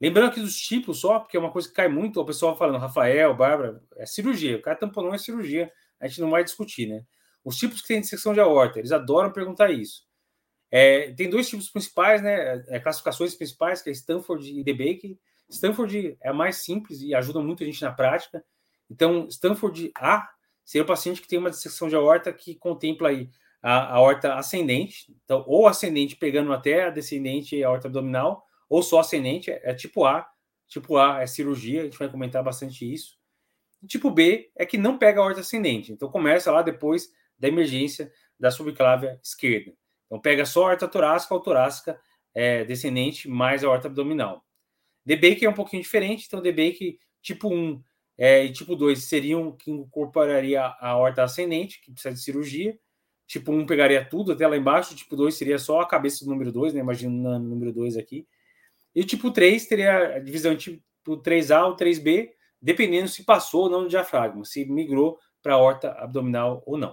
Lembrando aqui dos tipos só, porque é uma coisa que cai muito, o pessoal falando, Rafael, Bárbara, é cirurgia. O cara tamponou é cirurgia, a gente não vai discutir, né? Os tipos que tem dissecção de aorta, eles adoram perguntar isso. É, tem dois tipos principais, né? É, classificações principais, que é Stanford e DeBake. Stanford é a mais simples e ajuda muito a gente na prática. Então, Stanford A seria o paciente que tem uma dissecção de aorta que contempla aí a, a aorta ascendente, então, ou ascendente pegando até a descendente e a aorta abdominal, ou só ascendente, é, é tipo A. Tipo A é cirurgia, a gente vai comentar bastante isso. tipo B é que não pega a aorta ascendente, então começa lá depois da emergência da subclávia esquerda. Então pega só a aorta torácica ou torácica é, descendente mais a aorta abdominal. DBAK é um pouquinho diferente, então DBAK tipo 1 é, e tipo 2 seriam que incorporaria a aorta ascendente, que precisa de cirurgia. Tipo 1 pegaria tudo até lá embaixo, tipo 2 seria só a cabeça do número 2, né? Imagina o número 2 aqui. E o tipo 3 teria a divisão tipo 3A ou 3B, dependendo se passou ou não no diafragma, se migrou para a horta abdominal ou não.